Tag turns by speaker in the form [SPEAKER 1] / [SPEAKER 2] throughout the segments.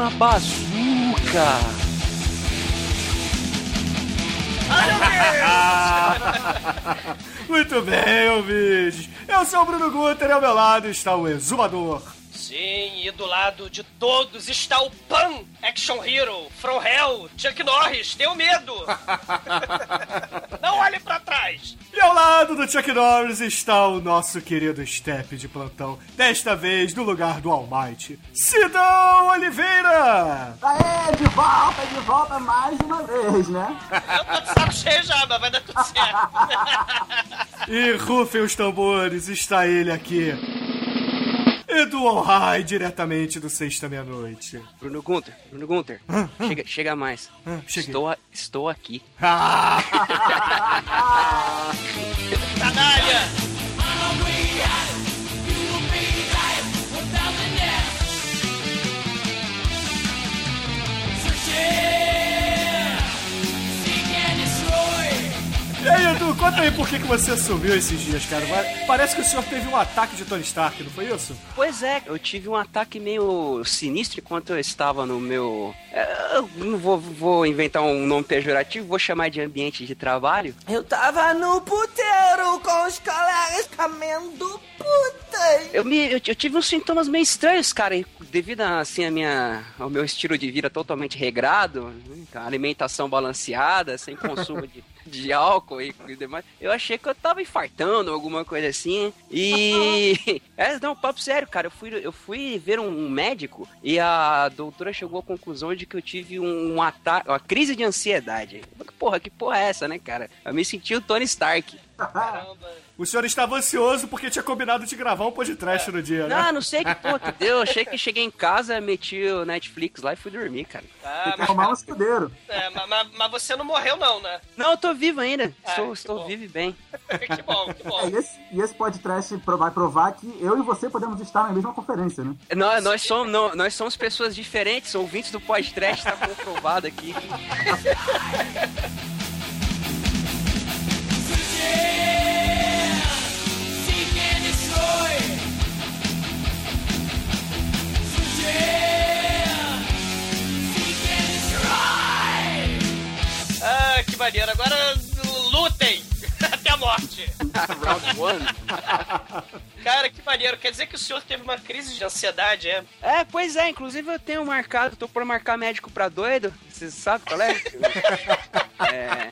[SPEAKER 1] Uma bazuca!
[SPEAKER 2] Muito bem, ouvintes. Eu sou o Bruno Guter e ao meu lado está o Exumador.
[SPEAKER 3] Sim, e do lado de todos está o Pan Action Hero, From Hell, Chuck Norris, tenho medo! Não olhe pra trás!
[SPEAKER 2] E ao lado do Chuck Norris está o nosso querido Step de plantão, desta vez no lugar do Almighty, Sidão Oliveira!
[SPEAKER 4] Volta, de volta mais uma vez, né?
[SPEAKER 3] Eu tô de saco cheio já, mas vai dar tudo certo.
[SPEAKER 2] E rufem os tambores, está ele aqui. Edu Alhai, diretamente do Sexta Meia-Noite.
[SPEAKER 1] Bruno Gunter, Bruno Gunter, chega, chega mais.
[SPEAKER 2] Ah.
[SPEAKER 1] Estou, a- estou aqui.
[SPEAKER 2] Ah!
[SPEAKER 3] Canalha!
[SPEAKER 2] E aí, Edu, conta aí por que, que você sumiu esses dias, cara. Parece que o senhor teve um ataque de Tony Stark, não foi isso?
[SPEAKER 1] Pois é, eu tive um ataque meio sinistro enquanto eu estava no meu. é, Eu não vou, vou inventar um nome pejorativo, vou chamar de ambiente de trabalho.
[SPEAKER 5] Eu tava no puteiro com os colegas comendo putas.
[SPEAKER 1] Eu, me, eu, eu tive uns sintomas meio estranhos, cara, devido assim, a minha, ao meu estilo de vida totalmente regrado, né, a alimentação balanceada, sem consumo de, de álcool e, e demais, eu achei que eu tava infartando, alguma coisa assim. E. é, não, papo sério, cara, eu fui, eu fui ver um, um médico e a doutora chegou à conclusão de que eu tive um, um ataque, uma crise de ansiedade. Porra, que porra é essa, né, cara? Eu me senti o Tony Stark.
[SPEAKER 3] Caramba!
[SPEAKER 2] O senhor estava ansioso porque tinha combinado de gravar um podcast no dia, né?
[SPEAKER 1] Não, não sei que que deu. Achei que cheguei em casa, meti o Netflix lá e fui dormir, cara.
[SPEAKER 3] Ah,
[SPEAKER 4] Tem que
[SPEAKER 3] mas,
[SPEAKER 4] arrumar um escudeiro.
[SPEAKER 3] é, mas, mas- mas você não morreu não, né?
[SPEAKER 1] Não, eu tô vivo ainda.
[SPEAKER 3] Ah,
[SPEAKER 1] Estou, estou
[SPEAKER 3] bom.
[SPEAKER 1] vivo e bem.
[SPEAKER 3] que bom, que
[SPEAKER 4] É,
[SPEAKER 3] bom.
[SPEAKER 4] e, esse, e esse podcast vai provar que eu e você podemos estar na mesma conferência, né?
[SPEAKER 1] Nós, nós, somos, não, nós somos pessoas diferentes, ouvintes do podcast, tá comprovado aqui.
[SPEAKER 3] Ah, que maneiro. Agora lutem até a morte.
[SPEAKER 1] Round one.
[SPEAKER 3] Cara, que maneiro. Quer dizer que o senhor teve uma crise de ansiedade, é?
[SPEAKER 1] É, pois é, inclusive eu tenho marcado, tô por marcar médico pra doido. Você sabe qual é? É,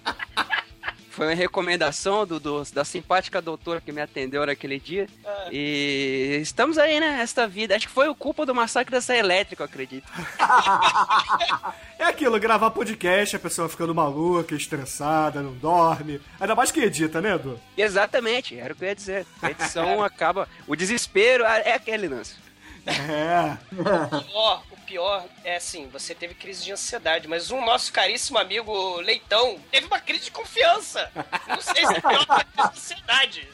[SPEAKER 1] Foi uma recomendação do, do- da simpática doutora que me atendeu naquele dia.
[SPEAKER 3] Ah.
[SPEAKER 1] E estamos aí, né? Esta vida. Acho que foi o culpa do massacre da Serra Elétrica, eu acredito.
[SPEAKER 2] É aquilo, gravar podcast, a pessoa ficando maluca, estressada, não dorme. Ainda mais que edita, né, Edu?
[SPEAKER 1] Exatamente, era o que eu ia dizer. A edição acaba. O desespero é aquele lance.
[SPEAKER 2] É.
[SPEAKER 3] O pior, é assim, você teve crise de ansiedade, mas um nosso caríssimo amigo Leitão teve uma crise de confiança. Não sei se é pior que crise de ansiedade.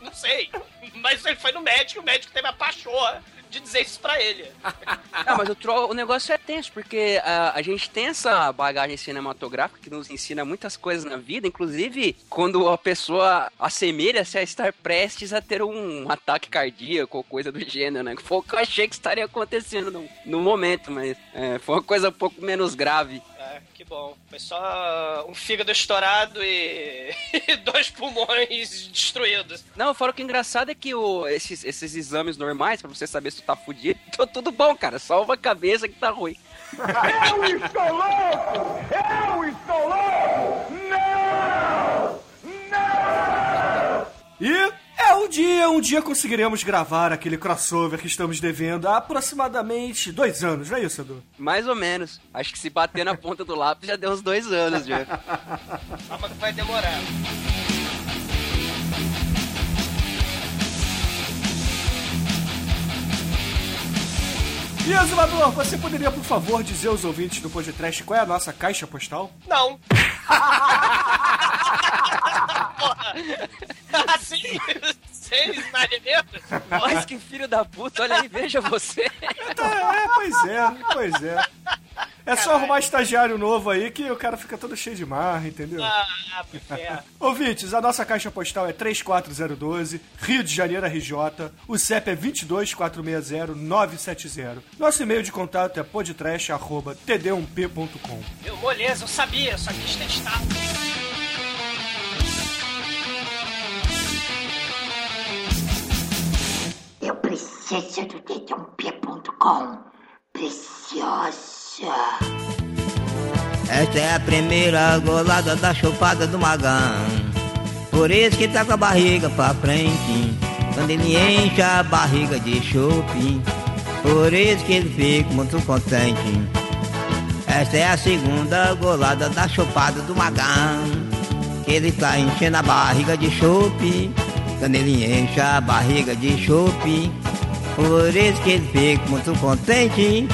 [SPEAKER 3] Não sei. Mas ele foi no médico o médico teve a pachorra de dizer isso pra ele.
[SPEAKER 1] Ah, mas o, tro- o negócio é tenso, porque ah, a gente tem essa bagagem cinematográfica que nos ensina muitas coisas na vida, inclusive quando a pessoa assemelha-se a estar prestes a ter um ataque cardíaco ou coisa do gênero, né? Foi o que eu achei que estaria acontecendo no, no momento, mas é, foi uma coisa um pouco menos grave.
[SPEAKER 3] Ah, que bom. Foi só um fígado estourado e, e dois pulmões destruídos.
[SPEAKER 1] Não, fora que o engraçado é que o, esses, esses exames normais, pra você saber se tu tá fudido, tô tudo bom, cara. Só uma cabeça que tá ruim.
[SPEAKER 6] Eu estou louco! Eu estou louco! Não! Não!
[SPEAKER 2] Dia um dia conseguiremos gravar aquele crossover que estamos devendo há aproximadamente dois anos, não é isso, Edu?
[SPEAKER 1] Mais ou menos. Acho que se bater na ponta do lápis já deu uns dois anos já.
[SPEAKER 3] Calma que vai demorar.
[SPEAKER 2] E Azumador, você poderia, por favor, dizer aos ouvintes do podcast qual é a nossa caixa postal?
[SPEAKER 3] Não. Porra. Assim? Sem nada
[SPEAKER 1] Mas que filho da puta, olha aí, veja você.
[SPEAKER 2] É, pois é, pois é. É só arrumar estagiário novo aí que o cara fica todo cheio de marra, entendeu?
[SPEAKER 3] Ah, é.
[SPEAKER 2] Ouvintes, a nossa caixa postal é 34012, Rio de Janeiro, RJ. O CEP é 22460-970. Nosso e-mail de contato é podtrash.td1p.com.
[SPEAKER 3] Meu, moleza, eu sabia, só quis testar.
[SPEAKER 7] Eu preciso do dedãop.com. Preciosa.
[SPEAKER 8] Esta é a primeira golada da chupada do Magão. Por isso que tá com a barriga pra frente. Quando ele enche a barriga de chope. Por isso que ele fica muito contente. Esta é a segunda golada da chupada do Magão. Que ele tá enchendo a barriga de chope. Quando ele enche a barriga de chope. Por isso que ele fica muito contente.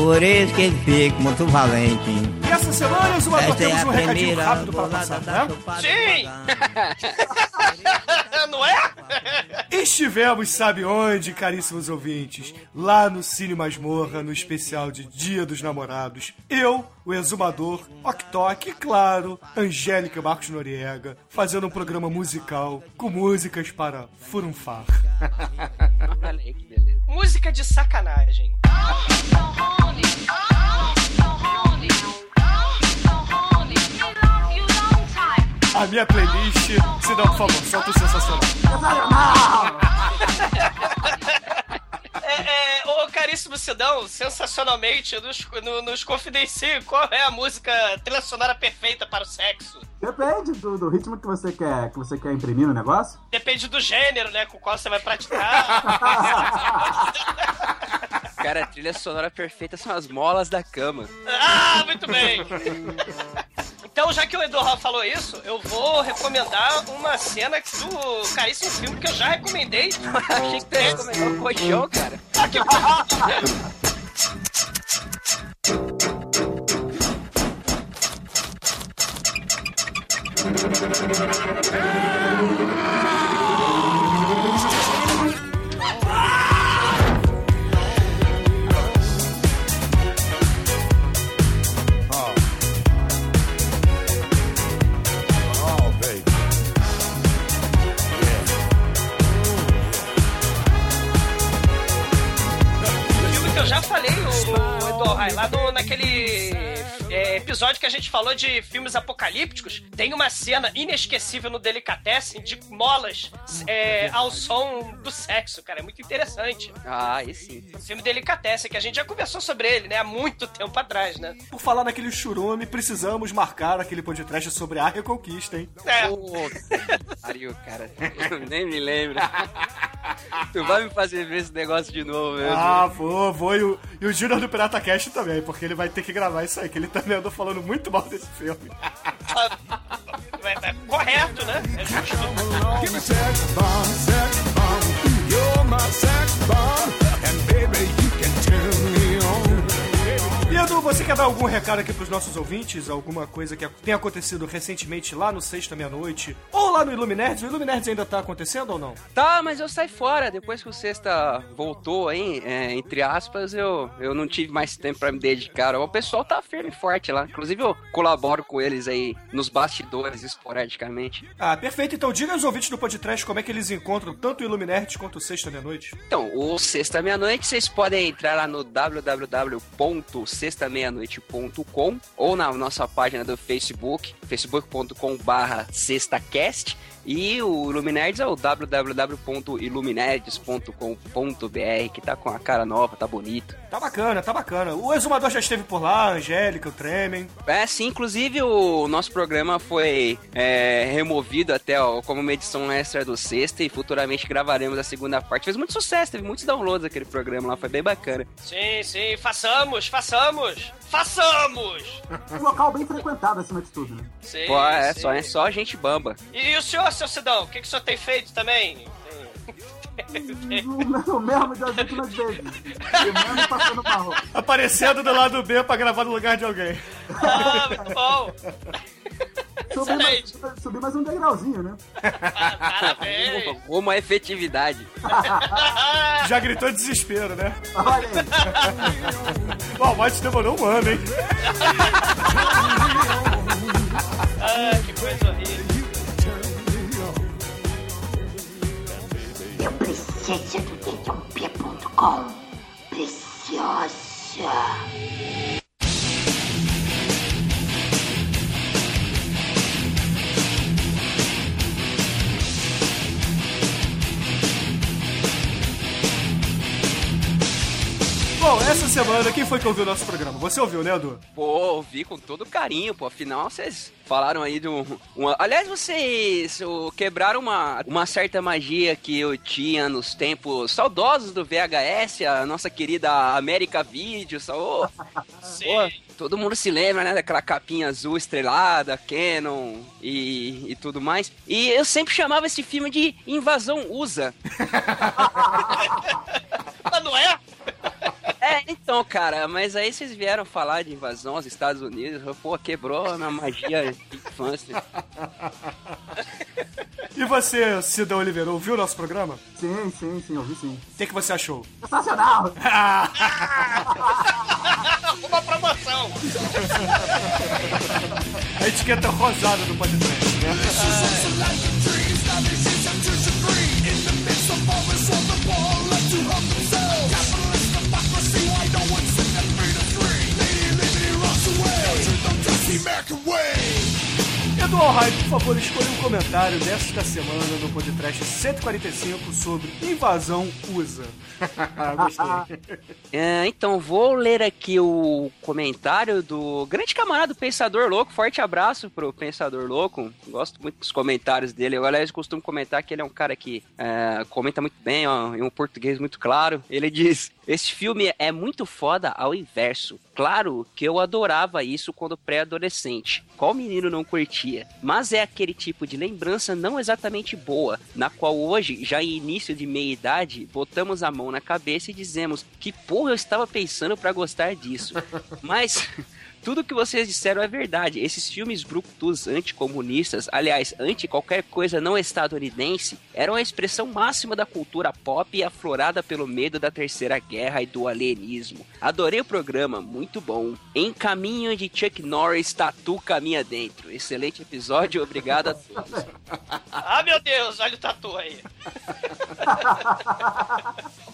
[SPEAKER 8] Por isso que ele fica muito valente.
[SPEAKER 2] E essa semana,
[SPEAKER 8] é
[SPEAKER 2] temos um recadinho rápido para
[SPEAKER 8] golada
[SPEAKER 2] passar, né?
[SPEAKER 3] Sim. Não é?
[SPEAKER 2] Estivemos, sabe onde, caríssimos ouvintes? Lá no Cine Masmorra, no especial de Dia dos Namorados. Eu, o Exumador, Oktok e, claro, Angélica Marcos Noriega, fazendo um programa musical com músicas para furunfar.
[SPEAKER 1] Olha.
[SPEAKER 3] Música de sacanagem.
[SPEAKER 2] A minha playlist, se não, por favor, solta o sensacional.
[SPEAKER 3] Caríssimo Sidão, sensacionalmente, nos, no- nos confidencie qual é a música trilha sonora perfeita para o sexo.
[SPEAKER 4] Depende do, do ritmo que você quer que você quer imprimir no negócio.
[SPEAKER 3] Depende do gênero, né, com qual você vai praticar.
[SPEAKER 1] Cara, a trilha sonora perfeita são as molas da cama.
[SPEAKER 3] ah, muito bem. Então, já que o Eduardo falou isso, eu vou recomendar uma cena do caríssimo filme que eu já recomendei.
[SPEAKER 1] Achei que tu ia recomendar o colchão, cara.
[SPEAKER 3] Ah, episódio que a gente falou de filmes apocalípticos, tem uma cena inesquecível no Delicatessen de molas é, ao som do sexo, cara. É muito interessante.
[SPEAKER 1] Ah, sim.
[SPEAKER 3] O filme Delicatessen, que a gente já conversou sobre ele, né? Há muito tempo atrás, né?
[SPEAKER 2] Por falar naquele churume, precisamos marcar aquele podcast sobre a Reconquista, hein?
[SPEAKER 3] É.
[SPEAKER 1] Pô, pariu, cara. Eu nem me lembro. Tu vai me fazer ver esse negócio de novo mesmo.
[SPEAKER 2] Ah, vou, vou. E o, e o Junior do Pirata Cast também, porque ele vai ter que gravar isso aí, que ele também andou falando muito mal desse filme.
[SPEAKER 3] É, é correto, né? É justo.
[SPEAKER 2] Edu, você quer dar algum recado aqui pros nossos ouvintes? Alguma coisa que tenha acontecido recentemente lá no Sexta Meia-Noite? Ou lá no Iluminerds? O Iluminerds ainda tá acontecendo ou não?
[SPEAKER 1] Tá, mas eu saí fora. Depois que o Sexta voltou aí, é, entre aspas, eu, eu não tive mais tempo pra me dedicar. O pessoal tá firme e forte lá. Inclusive, eu colaboro com eles aí nos bastidores, esporadicamente.
[SPEAKER 2] Ah, perfeito. Então diga aos ouvintes do podcast como é que eles encontram tanto o Iluminerds quanto o Sexta Meia-Noite.
[SPEAKER 1] Então, o Sexta Meia-Noite, vocês podem entrar lá no www.sextameianoite.com ou na nossa página do Facebook, facebook.com barra sextacast. E o Iluminerds é o www.iluminerds.com.br, que tá com a cara nova, tá bonito.
[SPEAKER 2] Tá bacana, tá bacana. O exumador já esteve por lá, a Angélica, o Tremen.
[SPEAKER 1] É, sim, inclusive o nosso programa foi é, removido até ó, como uma edição extra do sexta e futuramente gravaremos a segunda parte. Fez muito sucesso, teve muitos downloads aquele programa lá, foi bem bacana.
[SPEAKER 3] Sim, sim, façamos, façamos! Façamos!
[SPEAKER 4] Um local bem frequentado acima de tudo, né?
[SPEAKER 3] Sim,
[SPEAKER 1] Pô, é
[SPEAKER 3] sim.
[SPEAKER 1] só, é só gente bamba.
[SPEAKER 3] E, o senhor, seu Sidão, o que, que o senhor tem feito também?
[SPEAKER 4] O mesmo das últimas vezes. E mesmo passando marrom.
[SPEAKER 2] Aparecendo do lado B pra gravar no lugar de alguém.
[SPEAKER 3] Ah, muito bom!
[SPEAKER 4] Subi mais, subi mais um degrauzinho, né?
[SPEAKER 3] Parabéns!
[SPEAKER 1] Como a efetividade.
[SPEAKER 2] Já gritou desespero, né?
[SPEAKER 4] Olha aí.
[SPEAKER 2] Bom, mas demorou um ano, hein?
[SPEAKER 3] Ah, que coisa horrível.
[SPEAKER 7] Eu preciso do dedãopia.com. Preciosa.
[SPEAKER 2] Bom, essa semana, quem foi que ouviu o nosso programa? Você ouviu, né, Edu?
[SPEAKER 1] Pô, ouvi com todo carinho, pô. Afinal, vocês falaram aí de um. uma- Aliás, vocês quebraram uma, uma certa magia que eu tinha nos tempos saudosos do VHS, a nossa querida América Video. Só, ô, Pô, todo mundo se lembra, né, daquela capinha azul estrelada, Canon e, e tudo mais. E eu sempre chamava esse filme de Invasão USA.
[SPEAKER 3] Mas não é?
[SPEAKER 1] É, então, cara, mas aí vocês vieram falar de invasão aos Estados Unidos, pô, quebrou a minha magia de infância.
[SPEAKER 2] E você, Cida Oliveira, ouviu o nosso programa?
[SPEAKER 4] Sim, sim, sim, ouvi sim.
[SPEAKER 2] O que, que você achou?
[SPEAKER 4] Sensacional!
[SPEAKER 3] Uma promoção!
[SPEAKER 2] A etiqueta rosada do podcast, né? Edu Alheim, por favor, escolha um comentário desta semana no podcast 145 sobre invasão USA. Gostei.
[SPEAKER 1] É, então, vou ler aqui o comentário do grande camarada Pensador Louco. Forte abraço pro Pensador Louco. Gosto muito dos comentários dele. Eu, aliás, costumo comentar que ele é um cara que é, comenta muito bem, ó, em um português muito claro. Ele diz: Esse filme é muito foda ao inverso. Claro que eu adorava isso quando pré-adolescente. Qual menino não curtia? Mas é aquele tipo de lembrança não exatamente boa, na qual hoje, já em início de meia idade, botamos a mão na cabeça e dizemos que porra eu estava pensando pra gostar disso. Mas tudo que vocês disseram é verdade. Esses filmes brucutus anticomunistas, aliás, anti qualquer coisa não estadunidense, eram a expressão máxima da cultura pop e aflorada pelo medo da terceira guerra e do alienismo. Adorei o programa, muito bom. Em caminho de Chuck Norris, Tatu caminha dentro. Excelente episódio, obrigado a todos.
[SPEAKER 3] Ah, meu Deus, olha o tatu aí.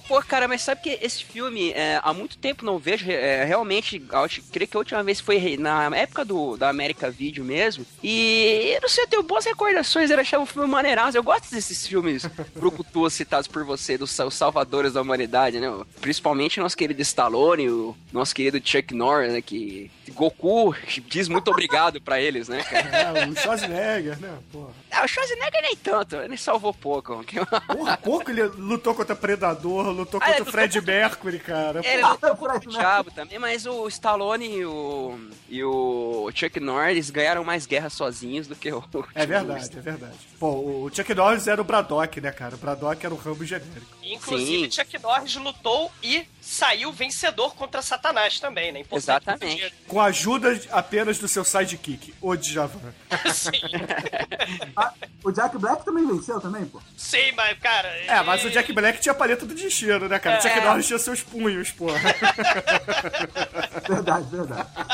[SPEAKER 1] Pô, cara, mas sabe que esse filme, é, há muito tempo não vejo, é, realmente, acho, creio que a última vez foi re- na época do, da América Video mesmo, e eu não sei, eu tenho boas recordações, eu achava um filme maneiraço, eu gosto desses filmes brucutus citados por você, dos sal- salvadores da humanidade, né, principalmente nosso querido Stallone, o nosso querido Chuck Norris, né, que Goku diz muito obrigado pra eles, né, cara.
[SPEAKER 2] É, o Schwarzenegger, né? Porra.
[SPEAKER 1] Ah, o Schwarzenegger nem tanto, ele salvou pouco.
[SPEAKER 2] Porra, pouco ele lutou contra Predador, lutou
[SPEAKER 1] Ah,
[SPEAKER 2] contra o Fred Mercury, cara.
[SPEAKER 1] Ele lutou contra o Diabo também, mas o Stallone e o, e o Chuck Norris ganharam mais guerra sozinhos do que o.
[SPEAKER 2] É verdade, é verdade. Pô, o Chuck Norris era o Braddock, né, cara? O Braddock era o Rambo genérico.
[SPEAKER 3] Inclusive, Chuck Norris lutou e saiu vencedor contra Satanás também, né? Importante
[SPEAKER 1] Exatamente.
[SPEAKER 2] Com a ajuda apenas do seu sidekick, o Djavan.
[SPEAKER 4] Ah, o Jack Black também venceu também, pô.
[SPEAKER 3] Sim, mas, cara.
[SPEAKER 2] É, mas o Jack Black tinha a paleta do destino, né, cara? O Chuck
[SPEAKER 3] É.
[SPEAKER 2] Norris tinha seus punhos, porra.
[SPEAKER 4] Verdade, verdade.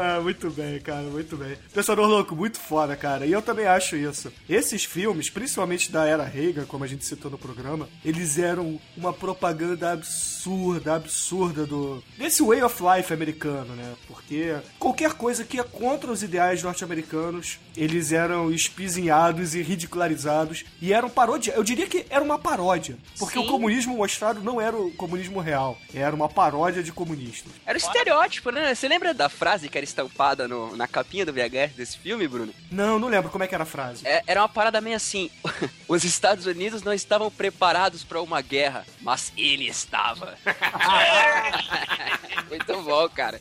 [SPEAKER 2] Ah, muito bem, cara, muito bem. Pensador Louco, muito foda, cara. E eu também acho isso. Esses filmes, principalmente da era Reagan, como a gente citou no programa, eles eram uma propaganda absurda, absurda do desse way of life americano, né? Porque qualquer coisa que é contra os ideais norte-americanos, eles eram espizinhados e ridicularizados e eram paródia. Eu diria que era uma paródia, porque
[SPEAKER 1] Sim.
[SPEAKER 2] o comunismo mostrado não era o comunismo real, era uma paródia de comunistas.
[SPEAKER 1] Era o estereótipo, né? Você lembra da frase que era estampada no- na capinha do VHS desse filme, Bruno?
[SPEAKER 2] Não, não lembro como é que era a frase.
[SPEAKER 1] É- era uma parada meio assim: os Estados Unidos não estavam preparados pra uma guerra, mas ele estava. Muito bom, cara.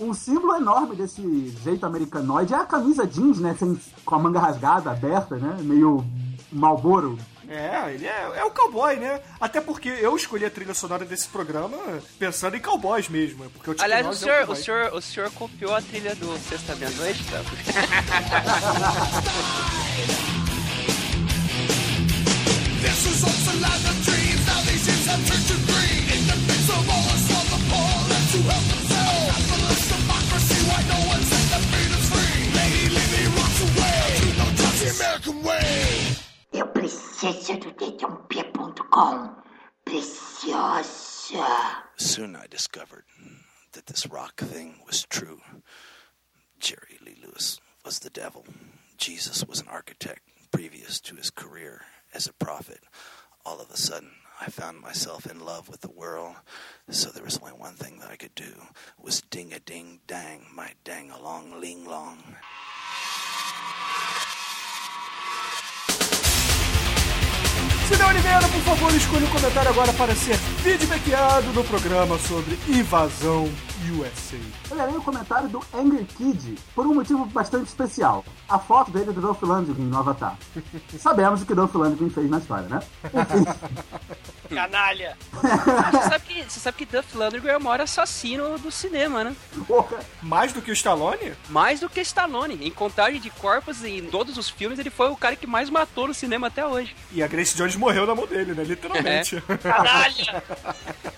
[SPEAKER 4] Um símbolo enorme desse jeito americanoide é a camisa jeans, né? Sem, com a manga rasgada, aberta, né? Meio Malboro.
[SPEAKER 2] É, ele é, é o cowboy, né? Até porque eu escolhi a trilha sonora desse programa pensando em cowboys mesmo. é Porque o Chuck
[SPEAKER 1] Aliás, o
[SPEAKER 2] é um
[SPEAKER 1] senhor, o,
[SPEAKER 2] cowboy.
[SPEAKER 1] senhor, o senhor copiou a trilha do Sexta Meia-Noite, tá?
[SPEAKER 9] This was once a land of dreams, now these years have turned to green. In the midst of all us, all the poor left to help themselves. Capitalist democracy, why no one set the freedoms free? Lady Lily rocks away to no touch the American way.
[SPEAKER 7] Eu preciso do dedãopia.com. Preciosa.
[SPEAKER 10] Soon I discovered that this rock thing was true. Jerry Lee Lewis was the devil. Jesus was an architect previous to his career as a prophet. All of a sudden, I found myself in love with the world. So there was only one thing that I could do was ding a ding dang my dang along ling long.
[SPEAKER 2] Cidão Oliveira, por favor, escolha um comentário agora para ser feedbackado no programa sobre invasão USA.
[SPEAKER 4] Eu lerei o comentário do Angry Kid por um motivo bastante especial. A foto dele é do Dolph Lundgren no Avatar. Sabemos o que Dolph Lundgren fez na história, né? Enfim,
[SPEAKER 3] Canalha.
[SPEAKER 1] Você sabe que, você sabe que Duff Lundgren é o maior assassino do cinema, né?
[SPEAKER 4] porra.
[SPEAKER 2] Mais do que o Stallone?
[SPEAKER 1] Mais do que Stallone. Em contagem de corpos em todos os filmes, ele foi o cara que mais matou no cinema até hoje.
[SPEAKER 2] E a Grace Jones morreu na mão dele, né? Literalmente.
[SPEAKER 3] Canalha.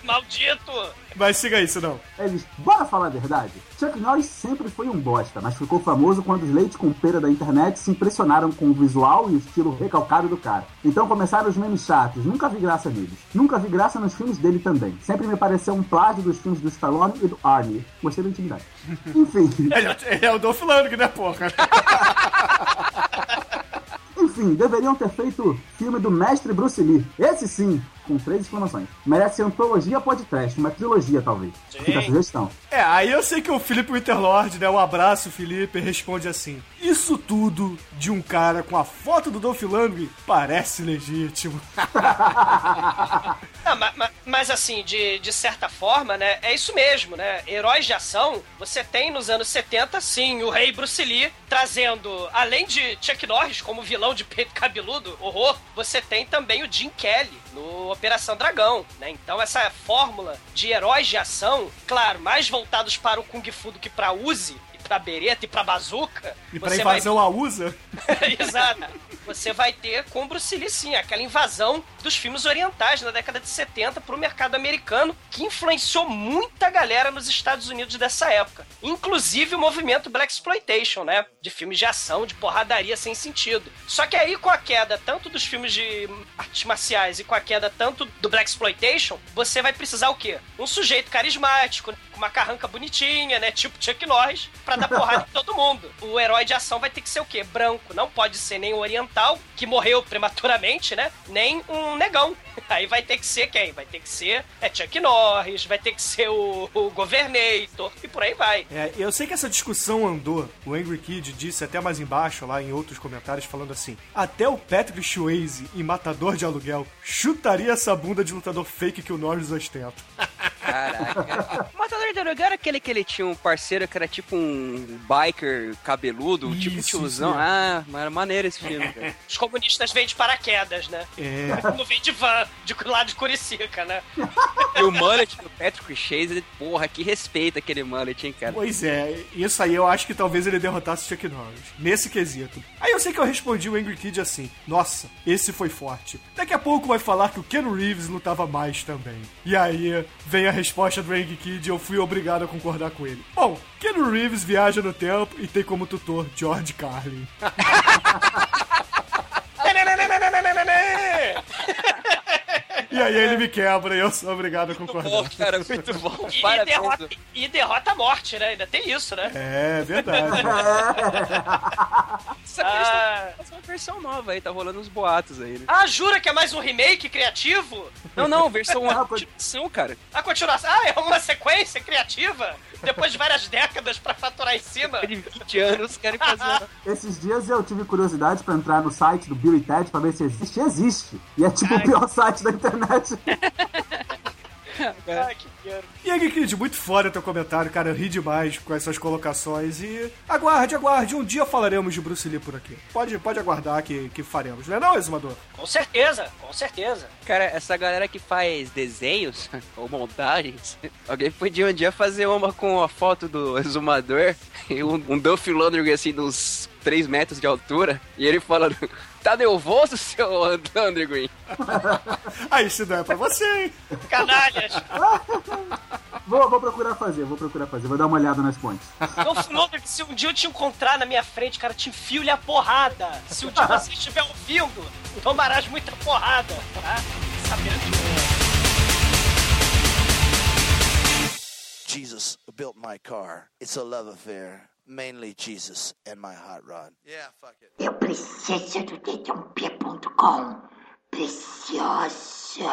[SPEAKER 3] Maldito.
[SPEAKER 2] Mas siga isso, não.
[SPEAKER 4] Eles, bora falar a verdade? Chuck Norris sempre foi um bosta, mas ficou famoso quando os leite com pera da internet se impressionaram com o visual e o estilo recalcado do cara. Então começaram os memes chatos, nunca vi graça neles. Nunca vi graça nos filmes dele também. Sempre me pareceu um plágio dos filmes do Stallone e do Arnie. Gostei da intimidade. Enfim,
[SPEAKER 2] Ele é, ele é o Dolph Lundgren, né, porra?
[SPEAKER 4] enfim, deveriam ter feito filme do mestre Bruce Lee. Esse sim, com três exclamações. Merece antologia podcast, uma trilogia talvez. Fica a sugestão.
[SPEAKER 2] É, aí eu sei que o Felipe Winterlord, né? Um abraço, Felipe, responde assim: Isso tudo de um cara com a foto do Dolph Lundgren parece legítimo.
[SPEAKER 3] Não, ma- ma- mas, assim, de, de certa forma, né? É isso mesmo, né? Heróis de ação, você tem nos anos 70, sim, o rei Bruce Lee trazendo, além de Chuck Norris como vilão de peito cabeludo, horror, você tem também o Jim Kelly no Operação Dragão, né? Então essa fórmula de heróis de ação, claro, mais voltados para o Kung Fu do que para Uzi, e pra bereta e pra bazuca.
[SPEAKER 2] E pra
[SPEAKER 3] você vai
[SPEAKER 2] invasão a USA.
[SPEAKER 3] Exato. Você vai ter com o Bruce Lee, sim, aquela invasão dos filmes orientais na década de 70 pro mercado americano, que influenciou muita galera nos Estados Unidos dessa época. Inclusive o movimento Black Exploitation, né? De filmes de ação, de porradaria sem sentido. Só que aí, com a queda tanto dos filmes de artes marciais e com a queda tanto do Black Exploitation, você vai precisar o quê? Um sujeito carismático, uma carranca bonitinha, né? Tipo Chuck Norris, pra dar porrada em todo mundo. O herói de ação vai ter que ser o quê? Branco. Não pode ser nem um oriental, que morreu prematuramente, né? Nem um negão. Aí vai ter que ser quem? Vai ter que ser é Chuck Norris, vai ter que ser o, o Governator, e por aí vai.
[SPEAKER 2] É, eu sei que essa discussão andou. O Angry Kid disse até mais embaixo, lá em outros comentários, falando assim: Até o Patrick Swayze, em Matador de Aluguel, chutaria essa bunda de lutador fake que o Norris ostenta.
[SPEAKER 1] Caraca. O Matador de Aluguel era aquele que ele tinha um parceiro que era tipo um biker cabeludo, tipo um tiozão.
[SPEAKER 2] isso
[SPEAKER 1] Ah, mas era maneiro esse filme, cara.
[SPEAKER 3] Os comunistas vêm de paraquedas, né?
[SPEAKER 2] É.
[SPEAKER 3] Não vem de van, de lá de Curicica, né?
[SPEAKER 1] E o mullet do Patrick Chase, ele, porra, que respeita aquele mullet, hein, cara.
[SPEAKER 2] Pois é, isso aí eu acho que talvez ele derrotasse o Chuck Norris, nesse quesito. Aí eu sei que eu respondi o Angry Kid assim: Nossa, esse foi forte. Daqui a pouco vai falar que o Ken Reeves lutava mais também. E aí vem a resposta do Hank Kid e eu fui obrigado a concordar com ele. Bom, Keanu Reeves viaja no tempo e tem como tutor George Carlin. E aí ele me quebra e eu sou obrigado a concordar.
[SPEAKER 1] Pô, cara, muito bom.
[SPEAKER 3] E, e
[SPEAKER 1] Parabéns.
[SPEAKER 3] derrota, e derrota a morte, né? Ainda tem isso, né?
[SPEAKER 2] É verdade.
[SPEAKER 1] Essa
[SPEAKER 3] Ah.
[SPEAKER 1] versão, essa versão nova aí, tá rolando uns boatos aí, né?
[SPEAKER 3] Ah, jura que é mais um remake criativo?
[SPEAKER 1] Não, não, versão
[SPEAKER 4] Ah,
[SPEAKER 1] uma
[SPEAKER 4] pode-
[SPEAKER 1] continuação, cara.
[SPEAKER 3] A continuação. Ah, é uma sequência criativa? Depois de várias décadas pra faturar em cima?
[SPEAKER 1] De 20 anos, querem fazer.
[SPEAKER 4] Esses dias eu tive curiosidade pra entrar no site do Bill e Ted pra ver se existe. Existe. E é tipo o pior site da internet.
[SPEAKER 3] Ah.
[SPEAKER 2] E aí, Kid, muito foda teu comentário, cara. Eu ri demais com essas colocações. E aguarde, aguarde. Um dia falaremos de Bruce Lee por aqui. Pode, pode aguardar que, que faremos, não é não, Exumador?
[SPEAKER 3] Com certeza, com certeza.
[SPEAKER 1] Cara, essa galera que faz desenhos ou montagens, alguém podia um dia fazer uma com a foto do exumador e um, um Duff Lundgren assim, uns 3 metros de altura, e ele falando. Tá nervoso, seu Undergreen?
[SPEAKER 2] Ah, isso não é pra você, hein?
[SPEAKER 3] Canalhas.
[SPEAKER 4] Vou, vou procurar fazer, vou procurar fazer. Vou dar uma olhada nas pontes.
[SPEAKER 3] Não que se um dia eu te encontrar na minha frente, cara, te enfio-lhe a porrada. Se um dia você estiver ouvindo, tomarás muita porrada, tá? Sabendo disso.
[SPEAKER 10] Jesus built my car. It's a love affair. Mainly Jesus and my hot rod. Yeah, fuck it.
[SPEAKER 7] Eu preciso um do dedãopia.com. Preciosa.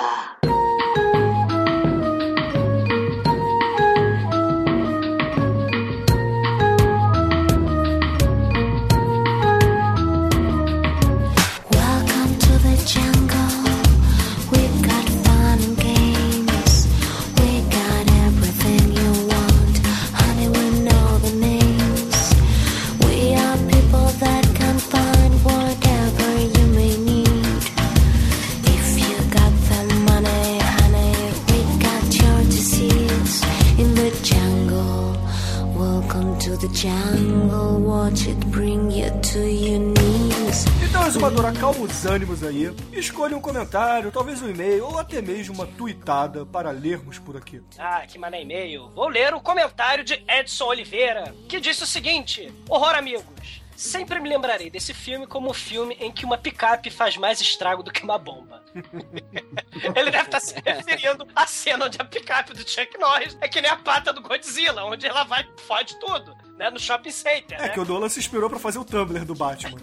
[SPEAKER 2] Então, Exumador, acalma os ânimos aí. Escolha um comentário, talvez um e-mail ou até mesmo uma tuitada para lermos por aqui.
[SPEAKER 3] Ah, que mané e-mail. Vou ler o comentário de Edson Oliveira, que disse o seguinte: Horror, amigos. Sempre me lembrarei desse filme como o filme em que uma picape faz mais estrago do que uma bomba. Ele deve estar se referindo à cena onde a picape do Chuck Norris é que nem a pata do Godzilla, onde ela vai e fode tudo, né? No shopping center,
[SPEAKER 2] É
[SPEAKER 3] né?
[SPEAKER 2] que o Nolan se inspirou pra fazer o Tumblr do Batman.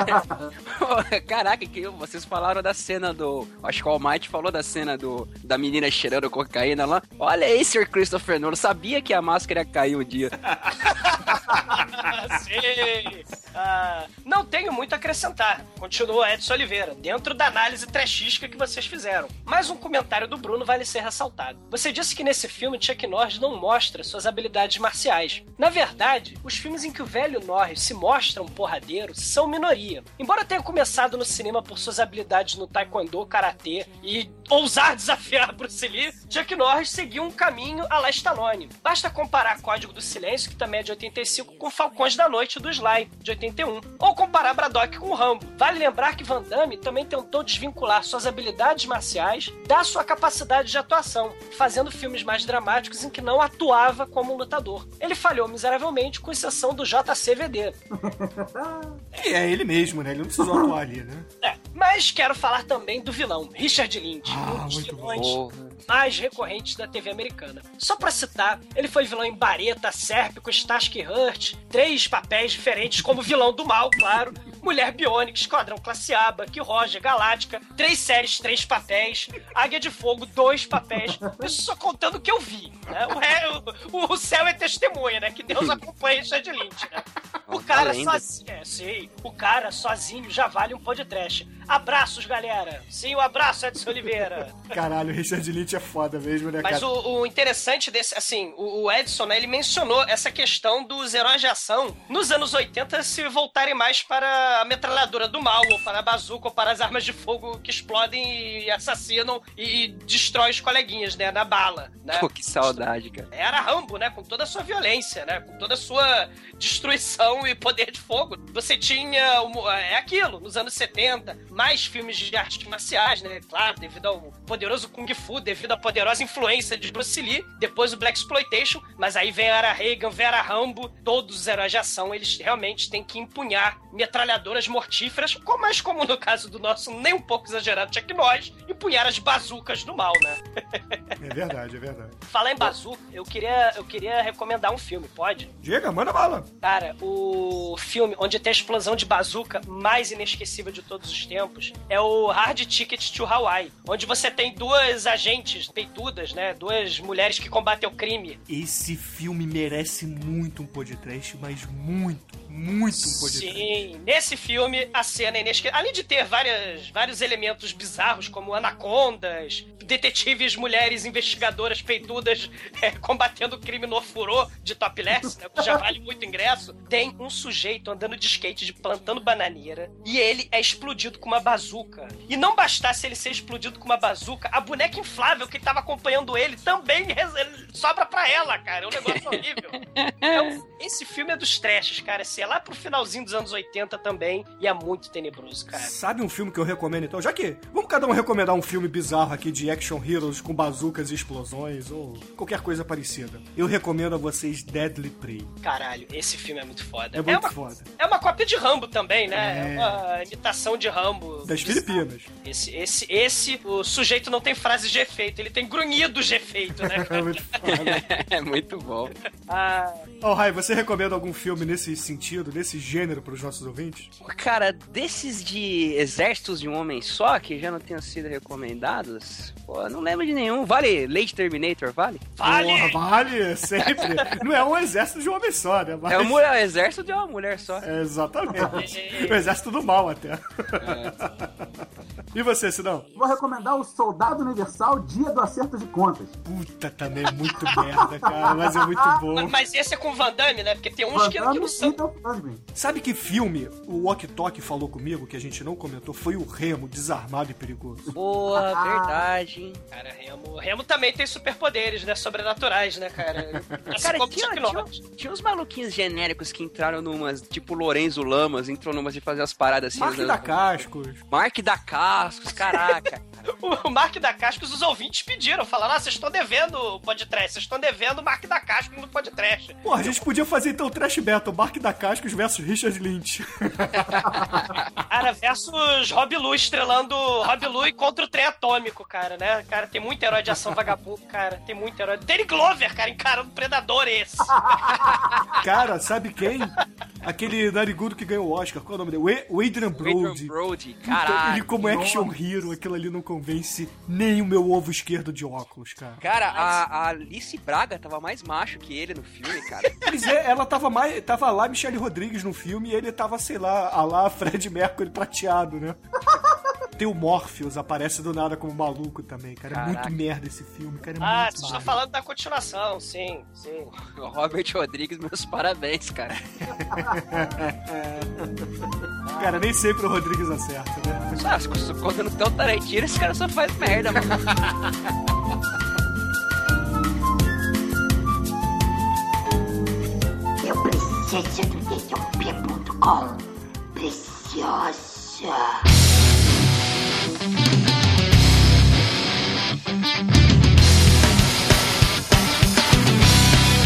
[SPEAKER 1] Caraca, que vocês falaram da cena do. Acho que o Almighty falou da cena do da menina cheirando cocaína lá. Olha aí, Sir Christopher Nolan. Sabia que a máscara ia cair um dia.
[SPEAKER 3] Sim. Ah, não tenho muito a acrescentar, continuou Edson Oliveira, dentro da análise trechística que vocês fizeram. Mas um comentário do Bruno vale ser ressaltado. Você disse que nesse filme Chuck Norris não mostra suas habilidades marciais. Na verdade, os filmes em que o velho Norris se mostra um porradeiro são minoria. Embora tenha começado no cinema por suas habilidades no taekwondo, karatê e ousar desafiar Bruce Lee, Chuck Norris seguiu um caminho a la Stallone. Basta comparar Código do Silêncio, que também é de 85, com Falcões da Noite do Sly, de 81. Ou comparar Braddock com Rambo. Vale lembrar que Van Damme também tentou desvincular suas habilidades marciais da sua capacidade de atuação, fazendo filmes mais dramáticos em que não atuava como um lutador. Ele falhou miseravelmente, com exceção do JCVD.
[SPEAKER 2] Que é ele mesmo, né? Ele não precisou atuar ali, né?
[SPEAKER 3] É, mas quero falar também do vilão, Richard Lynch,
[SPEAKER 2] Ah,
[SPEAKER 3] um dos
[SPEAKER 2] muito
[SPEAKER 3] vilões
[SPEAKER 1] bom.
[SPEAKER 3] Mais recorrentes da TV americana. Só pra citar, ele foi vilão em Bareta, Sérpico, Starsky Hutch, três papéis diferentes como vilão do mal, claro, Mulher Biônica, Esquadrão Classe A, Bucky Roger, Galáctica, três séries, três papéis, Águia de Fogo, dois papéis, isso só contando o que eu vi, né? O, ré- o- o céu é testemunha, né? Que Deus acompanha Richard Lynch, né? O cara sozinho, é, sei, o cara sozinho já vale um podcast. Abraços, galera. Sim, um abraço, Edson Oliveira.
[SPEAKER 2] Caralho, o Richard Lynch é foda mesmo, né,
[SPEAKER 3] Mas
[SPEAKER 2] cara?
[SPEAKER 3] o, o interessante desse, assim, o, o Edson, né, ele mencionou essa questão dos heróis de ação nos anos 80 se voltarem mais para a metralhadora do mal, ou para a bazuca, ou para as armas de fogo que explodem e assassinam e destrói os coleguinhas, né, na bala, né?
[SPEAKER 1] Pô, que saudade, cara.
[SPEAKER 3] Era Rambo, né? Com toda a sua violência, né? Com toda a sua destruição e poder de fogo. Você tinha. É aquilo, nos anos 70, mais filmes de artes marciais, né? Claro, devido ao poderoso Kung Fu, devido à poderosa influência de Bruce Lee, depois o Black Exploitation, mas aí vem a Era Reagan, vem a Era Rambo, todos os heróis de ação, eles realmente têm que empunhar metralhadoras mortíferas, como mais como no caso do nosso nem um pouco exagerado Chuck Norris, empunhar as bazucas do mal, né?
[SPEAKER 2] É verdade, é verdade.
[SPEAKER 3] Falar em bazuca, eu queria, eu queria recomendar um filme, pode?
[SPEAKER 2] Diga, manda bala.
[SPEAKER 3] Cara, o filme onde tem a explosão de bazuca mais inesquecível de todos os tempos é o Hard Ticket to Hawaii, onde você tem duas agentes peitudas, né? Duas mulheres que combatem o crime.
[SPEAKER 2] Esse filme merece muito um podcast, mas muito, muito um podcast.
[SPEAKER 3] Sim, nesse filme a cena é inesquecível. Além de ter várias, vários elementos bizarros, como anacondas, detetives mulheres investigadoras peitudas é, combatendo o crime no ofurô de topless, né? Que já vale muito ingresso. Tem um sujeito andando de skate, de plantando bananeira, e ele é explodido com uma bazuca. E não bastasse ele ser explodido com uma bazuca, a boneca inflável que tava acompanhando ele também sobra pra ela, cara. É um negócio horrível. Então, esse filme é dos trashes, cara. Assim, é lá pro finalzinho dos anos 80 também, e é muito tenebroso, cara.
[SPEAKER 2] Sabe um filme que eu recomendo então? Já que vamos cada um recomendar um filme bizarro aqui de action heroes com bazucas e explosões ou qualquer coisa parecida. Eu recomendo a vocês Deadly Prey.
[SPEAKER 3] Caralho, esse filme é muito foda.
[SPEAKER 2] É muito
[SPEAKER 3] uma,
[SPEAKER 2] foda.
[SPEAKER 3] É uma cópia de Rambo também, né?
[SPEAKER 2] É.
[SPEAKER 3] É, uma imitação de Rambo.
[SPEAKER 2] Das Filipinas.
[SPEAKER 3] Esse, esse, esse, o sujeito não tem frases de efeito, ele tem grunhidos de efeito, né?
[SPEAKER 2] É muito foda.
[SPEAKER 1] É muito bom.
[SPEAKER 3] Ah,
[SPEAKER 2] Oh, Rai, você recomenda algum filme nesse sentido, nesse gênero para os nossos ouvintes?
[SPEAKER 1] Cara, desses de Exércitos de um Homem Só, que já não tenham sido recomendados, pô, não lembro de nenhum. Vale Late Terminator, vale?
[SPEAKER 2] Porra, vale, sempre. Não é um exército de um homem só, né? Mas-
[SPEAKER 1] É o, é o exército de uma mulher só.
[SPEAKER 2] É, exatamente. o exército do mal até. E você, Sidão?
[SPEAKER 4] Vou recomendar o Soldado Universal Dia do Acerto de Contas.
[SPEAKER 2] Puta, também é muito merda, cara, mas é muito bom.
[SPEAKER 3] mas esse é com Van Damme, né? Porque tem uns que, que
[SPEAKER 4] Van
[SPEAKER 3] não são.
[SPEAKER 2] Sabe que filme o Ok Tok falou comigo, que a gente não comentou, foi o Remo, Desarmado e Perigoso.
[SPEAKER 1] Boa, verdade, hein?
[SPEAKER 3] Cara, Remo, Remo também tem superpoderes, né? Sobrenaturais, né, cara? Assim
[SPEAKER 1] Cara,
[SPEAKER 3] como
[SPEAKER 1] tinha, tinha, tinha uns maluquinhos genéricos que entraram numas, tipo Lorenzo Lamas, entrou numas de fazer as paradas assim.
[SPEAKER 2] Mark
[SPEAKER 1] né?
[SPEAKER 2] da Cascos.
[SPEAKER 1] Mark da Cascos, caraca.
[SPEAKER 3] O Mark da Cascos, os ouvintes pediram, falaram: ah, vocês estão devendo o podcast, vocês estão devendo o Mark da Cascos no podcast.
[SPEAKER 2] Pô, a gente podia fazer então o Trash Battle, Mark da Cascos versus Richard Lynch.
[SPEAKER 3] Cara, versus Rob Lu estrelando Rob Lu contra o trem atômico, cara, né? Cara, tem muito herói de ação vagabundo, cara. Tem muito herói. Danny Glover, cara, encarando o Predador esse.
[SPEAKER 2] Cara, sabe quem? Aquele narigudo que ganhou o Oscar, qual é o nome dele? O o Adrian Brody.
[SPEAKER 1] Adrian Brody,
[SPEAKER 2] Ele como action hero, aquilo ali não convence nem o meu ovo esquerdo de óculos, cara.
[SPEAKER 1] Cara, a, a Alice Braga tava mais macho que ele no filme, cara.
[SPEAKER 2] Pois é, ela tava mais. Tava lá Michelle Rodrigues no filme e ele tava, sei lá, a lá Fred Mercury prateado, né? Tem o Morpheus, aparece do nada como maluco também, cara. É
[SPEAKER 1] Caraca.
[SPEAKER 2] muito merda esse filme, cara. É
[SPEAKER 3] Ah, estão
[SPEAKER 2] merda.
[SPEAKER 3] falando da continuação, sim, sim.
[SPEAKER 1] Robert Rodrigues, meus parabéns, cara.
[SPEAKER 2] Cara, nem sempre o Rodrigues acerta, né?
[SPEAKER 1] Ah, quando não tem o Tarantino, esse cara só faz merda, mano.
[SPEAKER 7] Eu preciso do dedãopia.com. Preciosa.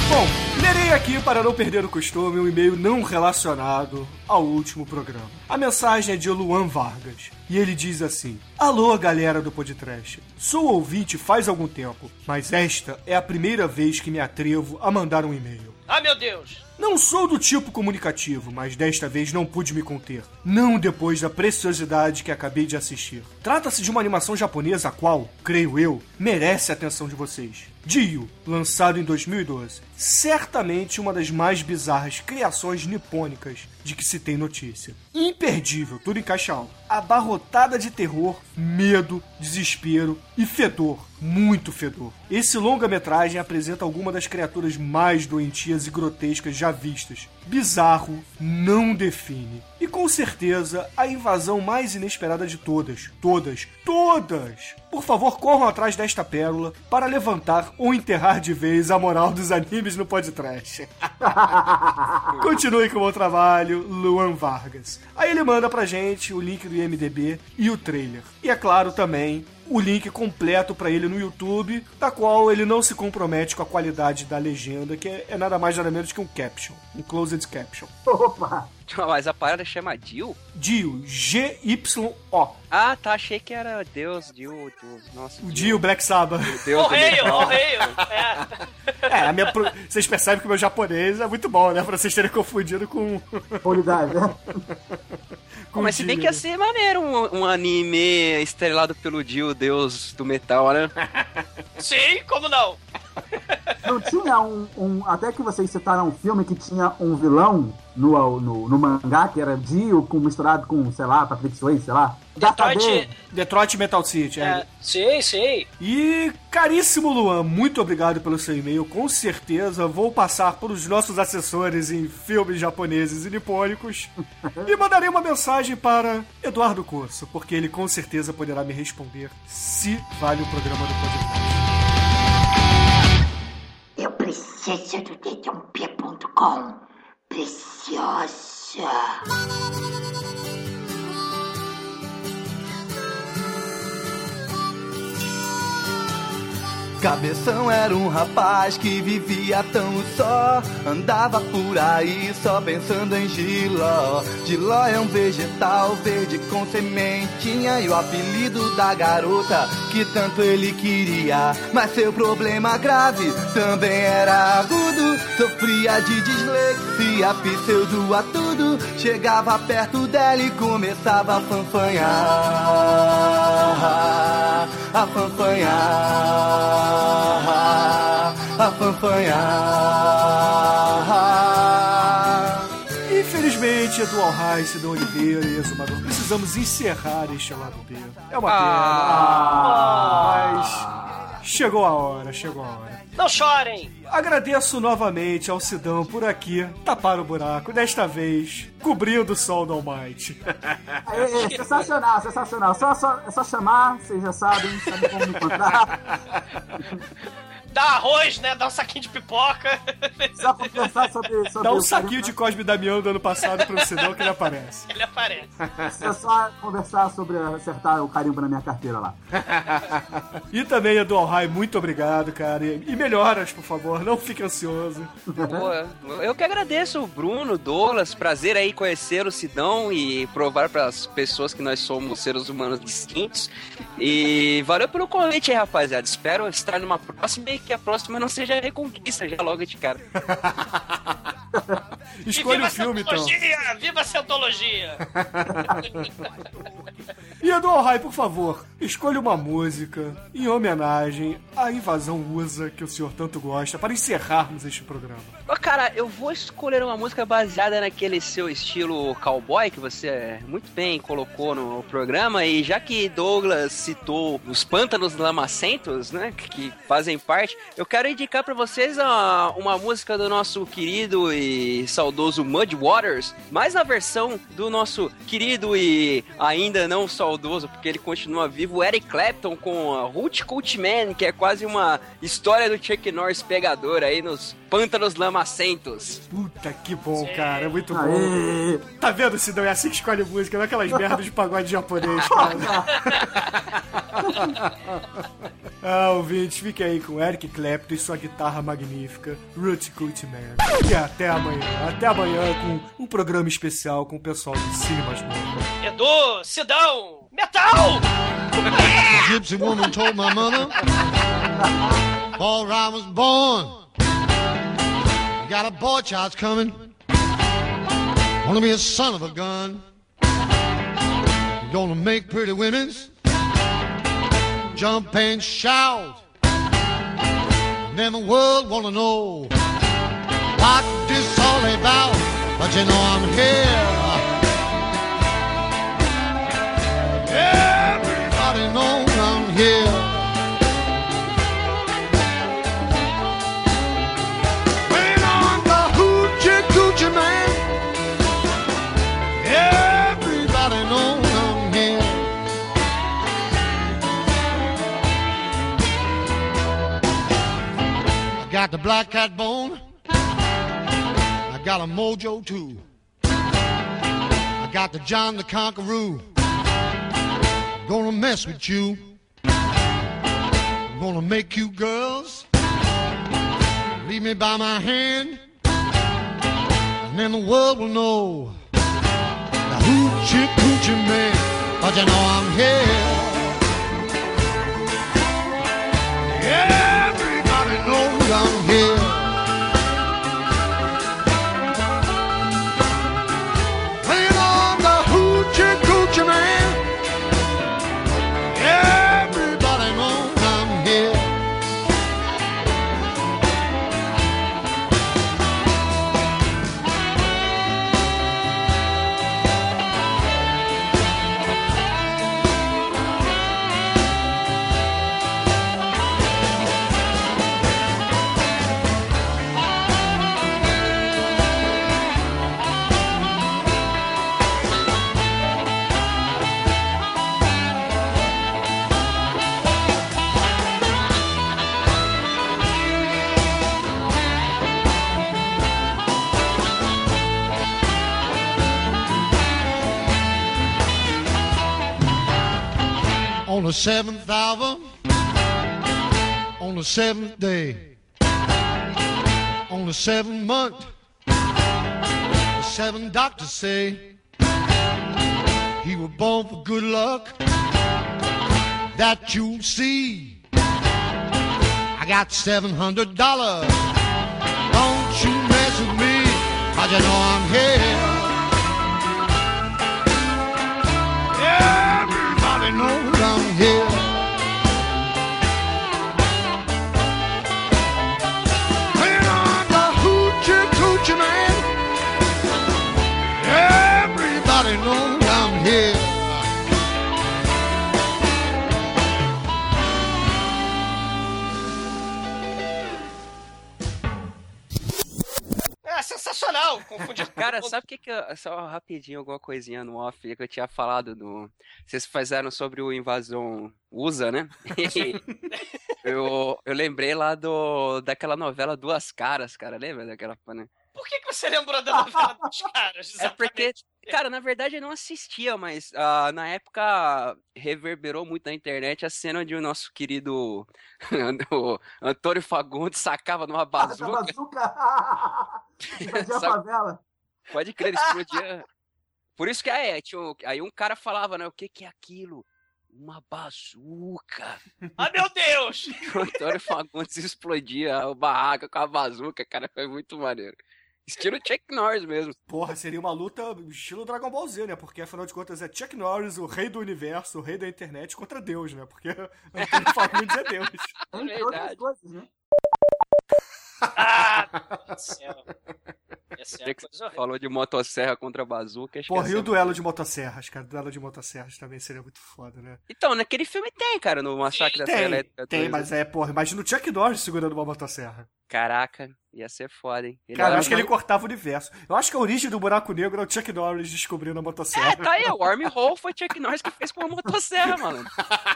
[SPEAKER 2] Bom, lerei aqui para não perder o costume um e-mail não relacionado ao último programa. A mensagem é de Luan Vargas e ele diz assim: Alô, galera do Podcast. Sou ouvinte faz algum tempo, mas esta é a primeira vez que me atrevo a mandar um e-mail.
[SPEAKER 3] Ah, meu Deus!
[SPEAKER 2] Não sou do tipo comunicativo, mas desta vez não pude me conter. Não depois da preciosidade que acabei de assistir. Trata-se de uma animação japonesa a qual, creio eu, merece a atenção de vocês. Dio, lançado em 2012. Certamente uma das mais bizarras criações nipônicas de que se tem notícia. Imperdível, tudo em caixa alta. Abarrotada de terror, medo, desespero e fedor. Muito fedor. Esse longa-metragem apresenta algumas das criaturas mais doentias e grotescas já vistas bizarro, não define. E com certeza a invasão mais inesperada de todas, todas, todas. Por favor, corram atrás desta pérola para levantar ou enterrar de vez a moral dos animes no podcast. Continue com o meu trabalho, Luan Vargas. Aí ele manda pra gente o link do IMDB e o trailer. E é claro também o link completo pra ele no YouTube, da qual ele não se compromete com a qualidade da legenda, que é, é nada mais nada menos que um caption, um closed caption.
[SPEAKER 4] Opa!
[SPEAKER 1] Mas a parada chama Dio?
[SPEAKER 2] Dio, G-Y-O.
[SPEAKER 1] Ah, tá. Achei que era Deus, Dio, Dio. Nossa.
[SPEAKER 2] O Dio, Black Sabbath.
[SPEAKER 1] Deus
[SPEAKER 3] O
[SPEAKER 1] do
[SPEAKER 3] rei,
[SPEAKER 1] metal.
[SPEAKER 3] o rei. É.
[SPEAKER 2] É, a minha pro- vocês percebem que o meu japonês é muito bom, né? Pra vocês terem confundido com.
[SPEAKER 4] Qualidade, né?
[SPEAKER 2] com
[SPEAKER 1] Mas se bem
[SPEAKER 2] Dio,
[SPEAKER 1] que ia ser maneiro um, um anime estrelado pelo Dio, Deus do metal, né?
[SPEAKER 3] Sim, como não?
[SPEAKER 4] Não tinha um, um- Até que vocês citaram um filme que tinha um vilão no, no, no mangá, que era Dio com, misturado com, sei lá, Patrick Swayze, sei lá.
[SPEAKER 3] Detroit.
[SPEAKER 2] Detroit Metal City, é.
[SPEAKER 3] É, sim, sim.
[SPEAKER 2] E, caríssimo Luan, muito obrigado pelo seu e-mail. Com certeza vou passar por os nossos assessores em filmes japoneses e nipônicos e mandarei uma mensagem para Eduardo Corso, porque ele com certeza poderá me responder se vale o programa do podcast.
[SPEAKER 7] Preciso do dedãopia.com. Preciosa.
[SPEAKER 11] Cabeção era um rapaz que vivia tão só. Andava por aí só pensando em giló. Giló é um vegetal verde com sementinha. E o apelido da garota que tanto ele queria. Mas seu problema grave também era agudo. Sofria de dislexia, pseudo a tudo. Chegava perto dela e começava a fanfanhar. A fanfanhar. A fanfanhar.
[SPEAKER 2] Infelizmente, Eduardo Reis, Cidão Oliveira e Exumador, precisamos encerrar este lado B. É uma pena.
[SPEAKER 3] Ah.
[SPEAKER 2] Mas chegou a hora, chegou a hora.
[SPEAKER 3] Não chorem.
[SPEAKER 2] Agradeço novamente ao Sidão por aqui tapar o buraco, desta vez cobrindo o sol do Almighty.
[SPEAKER 4] É, é, sensacional, sensacional. Só, só, é só chamar, vocês já sabem, sabem como me encontrar.
[SPEAKER 3] Dá arroz, né? Dá um saquinho de pipoca.
[SPEAKER 4] Só conversar sobre. sobre
[SPEAKER 2] Dá um
[SPEAKER 4] o
[SPEAKER 2] saquinho de Cosme Damião do ano passado pro Sidão que ele aparece.
[SPEAKER 3] Ele aparece.
[SPEAKER 4] É só conversar sobre acertar o carimbo na minha carteira lá.
[SPEAKER 2] E também, Edu Rai, muito obrigado, cara. E e melhoras, por favor, não fique ansioso.
[SPEAKER 1] Pô, eu que agradeço o Bruno, Douglas, prazer aí conhecer o Sidão e provar para as pessoas que nós somos seres humanos distintos. E valeu pelo convite aí, rapaziada. Espero estar numa próxima e que a próxima não seja reconquista já logo de cara.
[SPEAKER 2] Escolha o filme, então.
[SPEAKER 3] Viva a Cientologia!
[SPEAKER 2] E Edu Rai, por favor, escolha uma música em homenagem à invasão USA que o senhor tanto gosta para encerrarmos este programa.
[SPEAKER 1] Ô, Cara, eu vou escolher uma música baseada naquele seu estilo cowboy que você muito bem colocou no programa. E já que Douglas citou os pântanos lamacentos, né, que fazem parte, eu quero indicar pra vocês a- uma música do nosso querido e saudoso Mud Waters, mas na versão do nosso querido e ainda não saudoso, porque ele continua vivo, Eric Clapton com a Root Cult Man, que é quase uma história do Chuck Norris pegador aí nos pântanos lamacentos.
[SPEAKER 2] Puta que bom, cara, é muito bom.
[SPEAKER 4] Aê!
[SPEAKER 2] Tá vendo, Sidão? É assim que escolhe música, não é aquelas merdas de pagode japonês, cara. ah, ouvintes, fique aí com Eric Clapton e sua guitarra magnífica, Root Cult Man. E até amanhã. Até amanhã com um programa especial com o pessoal do Cine Masmorra.
[SPEAKER 3] Edu, Sidão, metal!
[SPEAKER 12] gypsy woman told my mother before I was born. Got a boy child's coming. Gonna be a son of a gun. Gonna make pretty women's jump and shout. And then the world wanna know what this all about. But you know I'm here. Got the black cat bone. I got a mojo too. I got the John the Conqueror. I'm gonna mess with you. I'm gonna make you girls leave me by my hand, and then the world will know the hoochie coochie man. But you know I'm here. come here. Seventh hour, on the seventh day, on the seventh month, the seven doctors say he was born for good luck. That you'll see. I got seven hundred dollars. Don't you mess with me, 'cause you know I'm here. I'm here.
[SPEAKER 3] Sensacional, confundido.
[SPEAKER 1] Cara, sabe o que que eu, só rapidinho alguma coisinha no off que eu tinha falado do vocês fizeram sobre o invasão USA, né? Eu, eu lembrei lá do daquela novela Duas Caras, cara, lembra daquela, né?
[SPEAKER 3] Por que, que você lembrou da novela dos caras?
[SPEAKER 1] É porque, cara, na verdade eu não assistia, mas ah, na época reverberou muito na internet a cena onde o nosso querido o Antônio Fagundes sacava numa bazuca.
[SPEAKER 4] Bazuca! Invadia a favela.
[SPEAKER 1] Pode crer, ele explodia. Por isso que é, tinha um- aí um cara falava, né? O que, que é aquilo? Uma bazuca.
[SPEAKER 3] Ah, meu Deus!
[SPEAKER 1] O Antônio Fagundes explodia o barraco com a bazuca, cara, foi muito maneiro. Estilo Chuck Norris mesmo.
[SPEAKER 2] Porra, seria uma luta estilo Dragon Ball Z, né? Porque afinal de contas é Chuck Norris, o rei do universo, o rei da internet, contra Deus, né? Porque Antônio Fagundes é Deus.
[SPEAKER 4] Entre outras coisas, né?
[SPEAKER 3] Ah, céu. Essa é
[SPEAKER 1] que você falou de motosserra contra bazuca,
[SPEAKER 2] Porra, e o
[SPEAKER 1] é-
[SPEAKER 2] duelo de motosserras, cara? O duelo de motosserras também seria muito foda, né?
[SPEAKER 1] Então, naquele filme tem, cara, no Massacre da Serra
[SPEAKER 2] Tem,
[SPEAKER 1] Elétrica.
[SPEAKER 2] tem,
[SPEAKER 1] 2,
[SPEAKER 2] mas é, porra, imagina o Chuck Norris segurando uma motosserra.
[SPEAKER 1] Caraca, ia ser foda, hein? Ele
[SPEAKER 2] Cara, eu acho que ele cortava o universo. Eu acho que a origem do buraco negro é o Chuck Norris descobrindo a motosserra.
[SPEAKER 1] É, tá aí, o Wormhole foi Chuck Norris que fez com a motosserra, mano.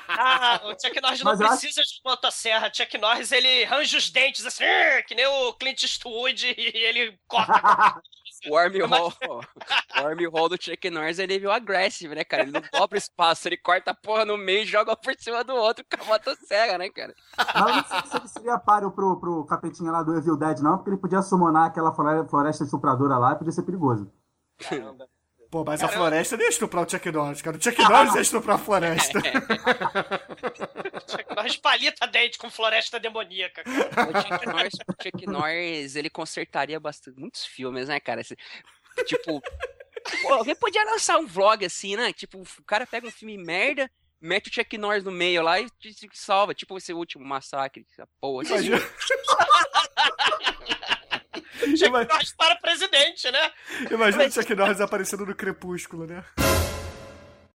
[SPEAKER 3] Ah, o Chuck Norris não
[SPEAKER 1] Mas eu acho-
[SPEAKER 3] precisa de motosserra. Chuck Norris, ele arranja os dentes assim, que nem o Clint Eastwood, e ele corta.
[SPEAKER 1] O Wormhole, o Wormhole do Chuck Norris é nível agressivo, né, cara? Ele não dobra espaço, ele corta a porra no meio e joga por cima do outro com a motosserra, né, cara?
[SPEAKER 4] Mas eu não sei se ele seria páreo pro, pro capetinha lá do Evil Dead, não, porque ele podia summonar aquela flore- floresta estupradora lá e podia ser perigoso.
[SPEAKER 2] Pô, mas a floresta não ia estuprar o Chuck Norris, cara. O Chuck Norris ia estuprar a floresta.
[SPEAKER 3] Chuck Norris palita dente com floresta demoníaca. cara.
[SPEAKER 1] O Chuck Norris, o Chuck Norris, ele consertaria bastante, muitos filmes, né, cara? Esse- tipo, pô, alguém podia lançar um vlog assim, né? Tipo, o cara pega um filme merda, mete o Chuck Norris no meio lá e salva. Tipo esse último massacre, essa porra.
[SPEAKER 2] Imagina.
[SPEAKER 3] Chuck Norris para presidente, né?
[SPEAKER 2] Imagina o Chuck Norris aparecendo no crepúsculo, né?